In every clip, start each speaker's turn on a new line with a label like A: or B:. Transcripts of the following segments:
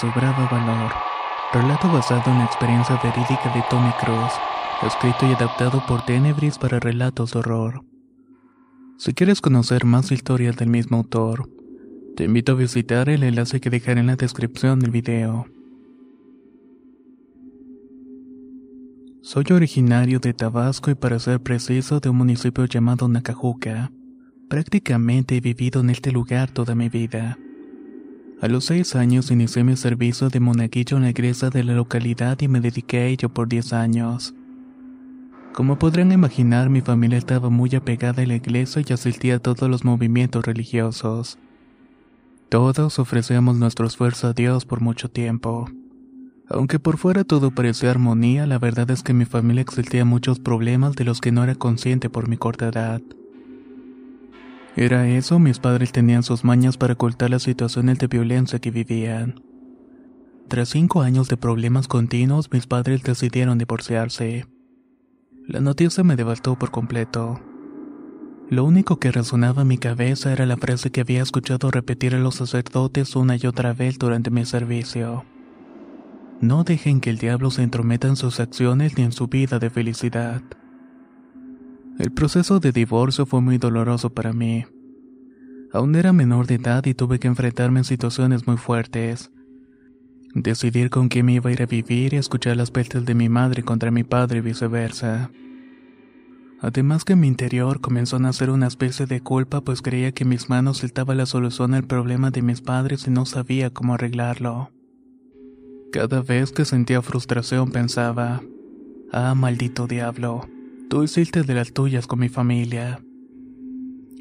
A: sobraba valor. Relato basado en la experiencia verídica de Tommy Cruz, escrito y adaptado por Tenebris para relatos de horror. Si quieres conocer más historias del mismo autor, te invito a visitar el enlace que dejaré en la descripción del video. Soy originario de Tabasco y para ser preciso de un municipio llamado Nacajuca. Prácticamente he vivido en este lugar toda mi vida. A los seis años inicié mi servicio de monaguillo en la iglesia de la localidad y me dediqué a ello por diez años. Como podrán imaginar, mi familia estaba muy apegada a la iglesia y asistía a todos los movimientos religiosos. Todos ofrecíamos nuestro esfuerzo a Dios por mucho tiempo. Aunque por fuera todo parecía armonía, la verdad es que en mi familia existían muchos problemas de los que no era consciente por mi corta edad. Era eso, mis padres tenían sus mañas para ocultar las situaciones de violencia que vivían. Tras cinco años de problemas continuos, mis padres decidieron divorciarse. La noticia me devastó por completo. Lo único que resonaba en mi cabeza era la frase que había escuchado repetir a los sacerdotes una y otra vez durante mi servicio. No dejen que el diablo se entrometa en sus acciones ni en su vida de felicidad. El proceso de divorcio fue muy doloroso para mí. Aún era menor de edad y tuve que enfrentarme en situaciones muy fuertes. Decidir con quién me iba a ir a vivir y escuchar las pestes de mi madre contra mi padre y viceversa. Además que en mi interior comenzó a nacer una especie de culpa pues creía que mis manos estaba la solución al problema de mis padres y no sabía cómo arreglarlo. Cada vez que sentía frustración pensaba, ah, maldito diablo, Tú hiciste de las tuyas con mi familia.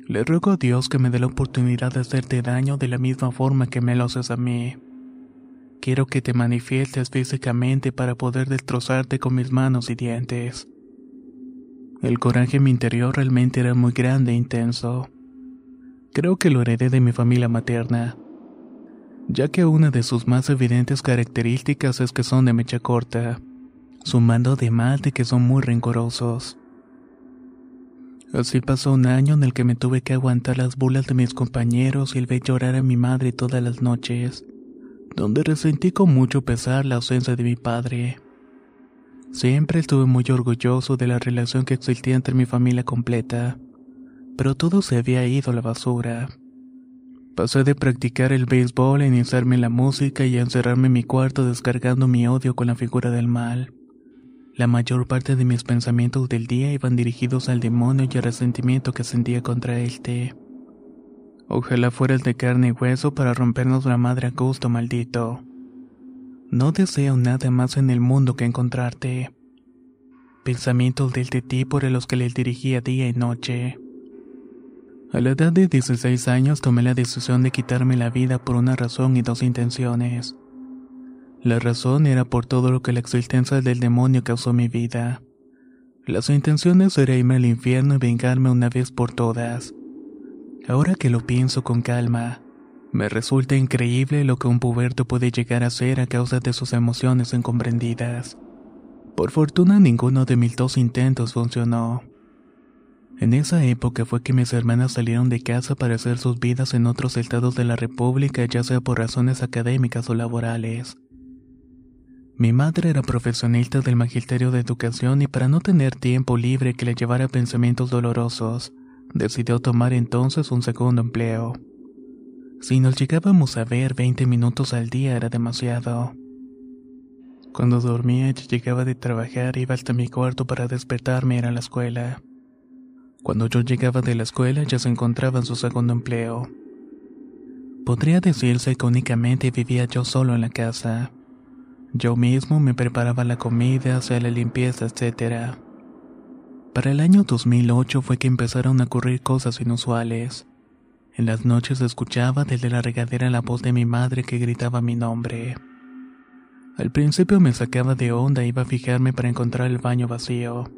A: Le ruego a Dios que me dé la oportunidad de hacerte daño de la misma forma que me lo haces a mí. Quiero que te manifiestes físicamente para poder destrozarte con mis manos y dientes. El coraje en mi interior realmente era muy grande e intenso. Creo que lo heredé de mi familia materna, ya que una de sus más evidentes características es que son de mecha corta sumando además de que son muy rencorosos. Así pasó un año en el que me tuve que aguantar las burlas de mis compañeros y el ver llorar a mi madre todas las noches, donde resentí con mucho pesar la ausencia de mi padre. Siempre estuve muy orgulloso de la relación que existía entre mi familia completa, pero todo se había ido a la basura. Pasé de practicar el béisbol a iniciarme la música y a encerrarme en mi cuarto descargando mi odio con la figura del mal. La mayor parte de mis pensamientos del día iban dirigidos al demonio y al resentimiento que sentía contra este. Ojalá fueras de carne y hueso para rompernos la madre a gusto, maldito. No deseo nada más en el mundo que encontrarte. Pensamientos de este tipo eran los que les dirigía día y noche. A la edad de 16 años tomé la decisión de quitarme la vida por una razón y dos intenciones. La razón era por todo lo que la existencia del demonio causó mi vida. Las intenciones era irme al infierno y vengarme una vez por todas. Ahora que lo pienso con calma, me resulta increíble lo que un puberto puede llegar a ser a causa de sus emociones incomprendidas. Por fortuna ninguno de mis dos intentos funcionó. En esa época fue que mis hermanas salieron de casa para hacer sus vidas en otros estados de la República, ya sea por razones académicas o laborales. Mi madre era profesionista del Magisterio de Educación y para no tener tiempo libre que le llevara pensamientos dolorosos, decidió tomar entonces un segundo empleo. Si nos llegábamos a ver 20 minutos al día era demasiado. Cuando dormía y llegaba de trabajar iba hasta mi cuarto para despertarme ir a la escuela. Cuando yo llegaba de la escuela ya se encontraba en su segundo empleo. Podría decirse que únicamente vivía yo solo en la casa. Yo mismo me preparaba la comida, hacía la limpieza, etc. Para el año 2008 fue que empezaron a ocurrir cosas inusuales. En las noches escuchaba desde la regadera la voz de mi madre que gritaba mi nombre. Al principio me sacaba de onda e iba a fijarme para encontrar el baño vacío,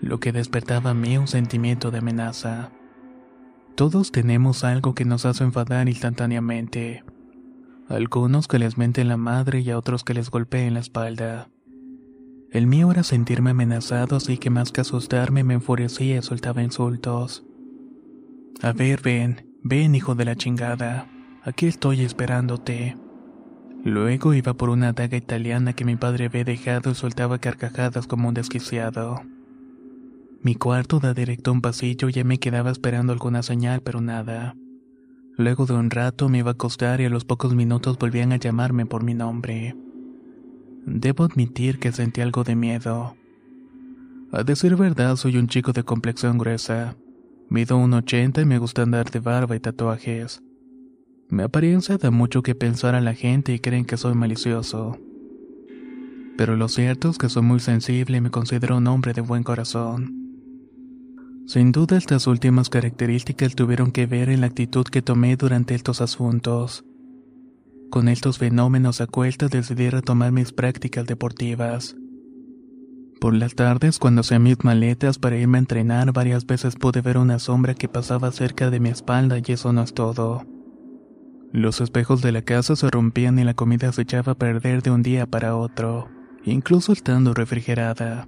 A: lo que despertaba a mí un sentimiento de amenaza. Todos tenemos algo que nos hace enfadar instantáneamente. Algunos que les menten la madre y a otros que les golpeen la espalda. El mío era sentirme amenazado, así que más que asustarme me enfurecía y soltaba insultos. A ver, ven, ven, hijo de la chingada. Aquí estoy esperándote. Luego iba por una daga italiana que mi padre había dejado y soltaba carcajadas como un desquiciado. Mi cuarto da directo a un pasillo y ya me quedaba esperando alguna señal, pero nada. Luego de un rato me iba a acostar y a los pocos minutos volvían a llamarme por mi nombre. Debo admitir que sentí algo de miedo. A decir verdad, soy un chico de complexión gruesa. Mido un 80 y me gusta andar de barba y tatuajes. Mi apariencia da mucho que pensar a la gente y creen que soy malicioso. Pero lo cierto es que soy muy sensible y me considero un hombre de buen corazón. Sin duda estas últimas características tuvieron que ver en la actitud que tomé durante estos asuntos. Con estos fenómenos a decidí retomar mis prácticas deportivas. Por las tardes, cuando hacía mis maletas para irme a entrenar, varias veces pude ver una sombra que pasaba cerca de mi espalda y eso no es todo. Los espejos de la casa se rompían y la comida se echaba a perder de un día para otro, incluso estando refrigerada.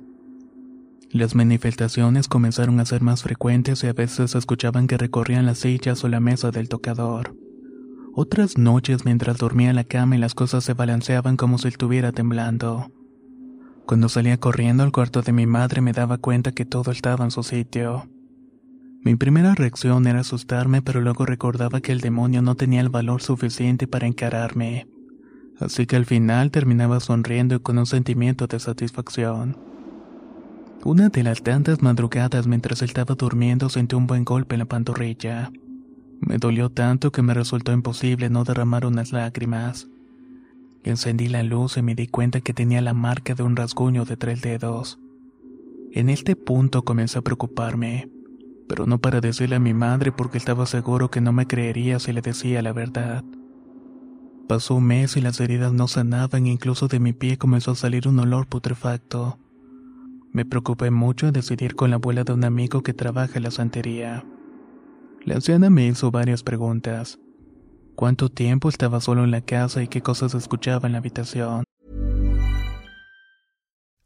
A: Las manifestaciones comenzaron a ser más frecuentes y a veces escuchaban que recorrían las sillas o la mesa del tocador. Otras noches mientras dormía en la cama y las cosas se balanceaban como si estuviera temblando. Cuando salía corriendo al cuarto de mi madre me daba cuenta que todo estaba en su sitio. Mi primera reacción era asustarme, pero luego recordaba que el demonio no tenía el valor suficiente para encararme. Así que al final terminaba sonriendo y con un sentimiento de satisfacción. Una de las tantas madrugadas mientras estaba durmiendo sentí un buen golpe en la pantorrilla. Me dolió tanto que me resultó imposible no derramar unas lágrimas. Encendí la luz y me di cuenta que tenía la marca de un rasguño de tres dedos. En este punto comencé a preocuparme pero no para decirle a mi madre porque estaba seguro que no me creería si le decía la verdad. Pasó un mes y las heridas no sanaban e incluso de mi pie comenzó a salir un olor putrefacto. Me preocupé mucho en decidir con la abuela de un amigo que trabaja en la santería. La anciana me hizo varias preguntas. ¿Cuánto tiempo estaba solo en la casa y qué cosas escuchaba en la habitación?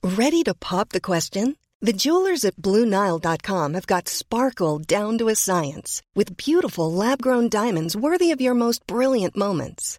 B: Ready to pop the question? The jewelers at BlueNile.com have got sparkle down to a science with beautiful lab-grown diamonds worthy of your most brilliant moments.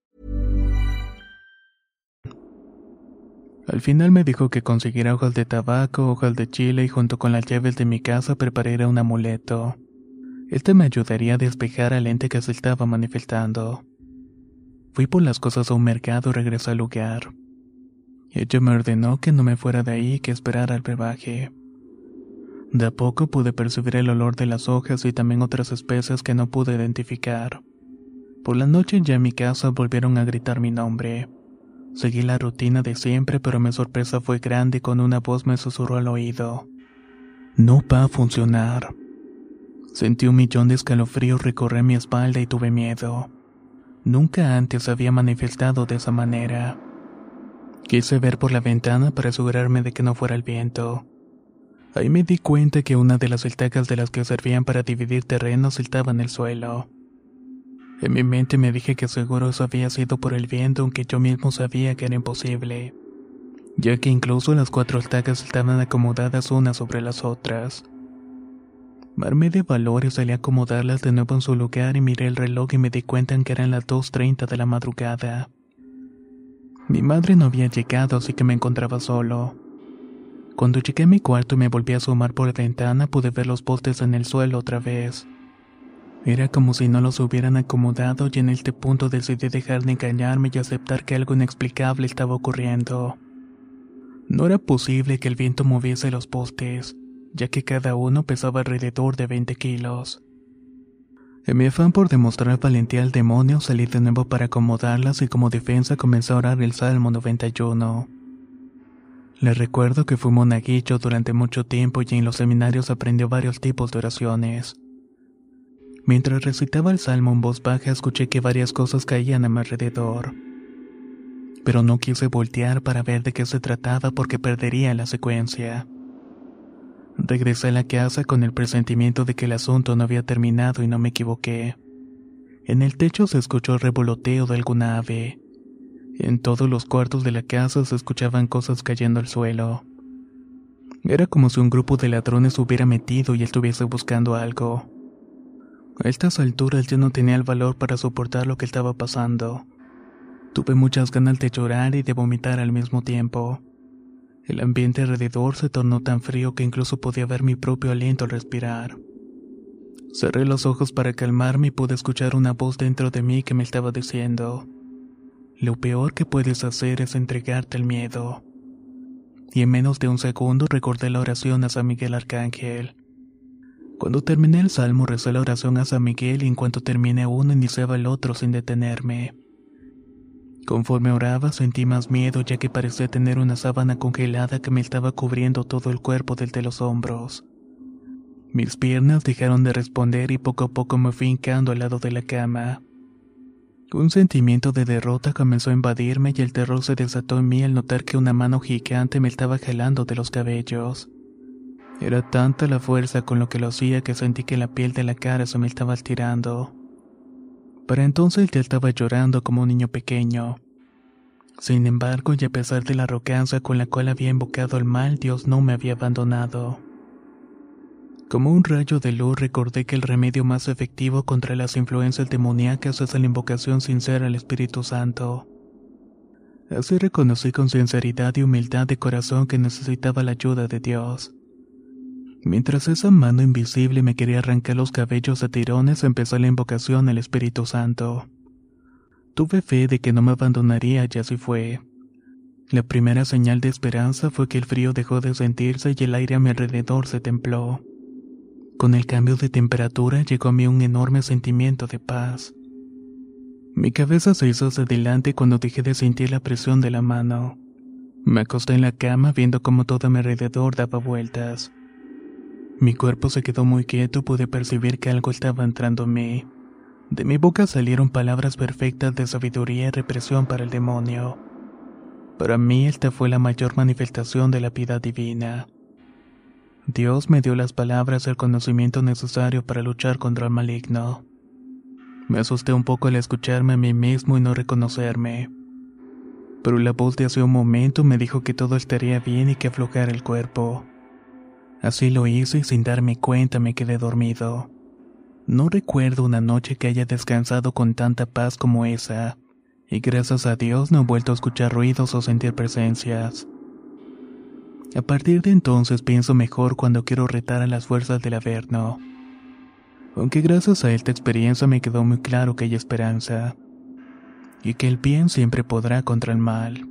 A: Al final me dijo que consiguiera hojas de tabaco, hojas de chile y junto con las llaves de mi casa preparara un amuleto. Este me ayudaría a despejar al ente que se estaba manifestando. Fui por las cosas a un mercado y regresé al lugar. Ella me ordenó que no me fuera de ahí y que esperara el brebaje. De a poco pude percibir el olor de las hojas y también otras especies que no pude identificar. Por la noche ya en mi casa volvieron a gritar mi nombre. Seguí la rutina de siempre, pero mi sorpresa fue grande y con una voz me susurró al oído. No va a funcionar. Sentí un millón de escalofríos recorrer mi espalda y tuve miedo. Nunca antes había manifestado de esa manera. Quise ver por la ventana para asegurarme de que no fuera el viento. Ahí me di cuenta que una de las estacas de las que servían para dividir terrenos saltaba en el suelo. En mi mente me dije que seguro eso había sido por el viento, aunque yo mismo sabía que era imposible, ya que incluso las cuatro estacas estaban acomodadas unas sobre las otras. Marmé de valor y salí a acomodarlas de nuevo en su lugar y miré el reloj y me di cuenta que eran las 2.30 de la madrugada. Mi madre no había llegado, así que me encontraba solo. Cuando llegué a mi cuarto y me volví a asomar por la ventana, pude ver los postes en el suelo otra vez. Era como si no los hubieran acomodado y en este punto decidí dejar de engañarme y aceptar que algo inexplicable estaba ocurriendo. No era posible que el viento moviese los postes, ya que cada uno pesaba alrededor de 20 kilos. En mi afán por demostrar valentía al demonio, salí de nuevo para acomodarlas y como defensa comencé a orar el Salmo 91. Le recuerdo que fui monaguillo durante mucho tiempo y en los seminarios aprendió varios tipos de oraciones. Mientras recitaba el salmo en voz baja escuché que varias cosas caían a mi alrededor. Pero no quise voltear para ver de qué se trataba porque perdería la secuencia. Regresé a la casa con el presentimiento de que el asunto no había terminado y no me equivoqué. En el techo se escuchó el revoloteo de alguna ave. En todos los cuartos de la casa se escuchaban cosas cayendo al suelo. Era como si un grupo de ladrones hubiera metido y estuviese buscando algo. A estas alturas ya no tenía el valor para soportar lo que estaba pasando. Tuve muchas ganas de llorar y de vomitar al mismo tiempo. El ambiente alrededor se tornó tan frío que incluso podía ver mi propio aliento al respirar. Cerré los ojos para calmarme y pude escuchar una voz dentro de mí que me estaba diciendo, lo peor que puedes hacer es entregarte al miedo. Y en menos de un segundo recordé la oración a San Miguel Arcángel. Cuando terminé el salmo recé la oración a San Miguel y en cuanto terminé uno iniciaba el otro sin detenerme. Conforme oraba sentí más miedo ya que parecía tener una sábana congelada que me estaba cubriendo todo el cuerpo desde los hombros. Mis piernas dejaron de responder y poco a poco me fui hincando al lado de la cama. Un sentimiento de derrota comenzó a invadirme y el terror se desató en mí al notar que una mano gigante me estaba jalando de los cabellos. Era tanta la fuerza con lo que lo hacía que sentí que la piel de la cara se me estaba estirando. Para entonces ya estaba llorando como un niño pequeño. Sin embargo, y a pesar de la arrogancia con la cual había invocado al mal, Dios no me había abandonado. Como un rayo de luz recordé que el remedio más efectivo contra las influencias demoníacas es la invocación sincera al Espíritu Santo. Así reconocí con sinceridad y humildad de corazón que necesitaba la ayuda de Dios. Mientras esa mano invisible me quería arrancar los cabellos a tirones, empezó la invocación al Espíritu Santo. Tuve fe de que no me abandonaría y así fue. La primera señal de esperanza fue que el frío dejó de sentirse y el aire a mi alrededor se templó. Con el cambio de temperatura llegó a mí un enorme sentimiento de paz. Mi cabeza se hizo hacia adelante cuando dejé de sentir la presión de la mano. Me acosté en la cama viendo cómo todo a mi alrededor daba vueltas. Mi cuerpo se quedó muy quieto pude percibir que algo estaba entrando en mí. De mi boca salieron palabras perfectas de sabiduría y represión para el demonio. Para mí esta fue la mayor manifestación de la piedad divina. Dios me dio las palabras y el conocimiento necesario para luchar contra el maligno. Me asusté un poco al escucharme a mí mismo y no reconocerme. Pero la voz de hace un momento me dijo que todo estaría bien y que aflojara el cuerpo. Así lo hice y sin darme cuenta me quedé dormido. No recuerdo una noche que haya descansado con tanta paz como esa, y gracias a Dios no he vuelto a escuchar ruidos o sentir presencias. A partir de entonces pienso mejor cuando quiero retar a las fuerzas del Averno. Aunque gracias a esta experiencia me quedó muy claro que hay esperanza. Y que el bien siempre podrá contra el mal.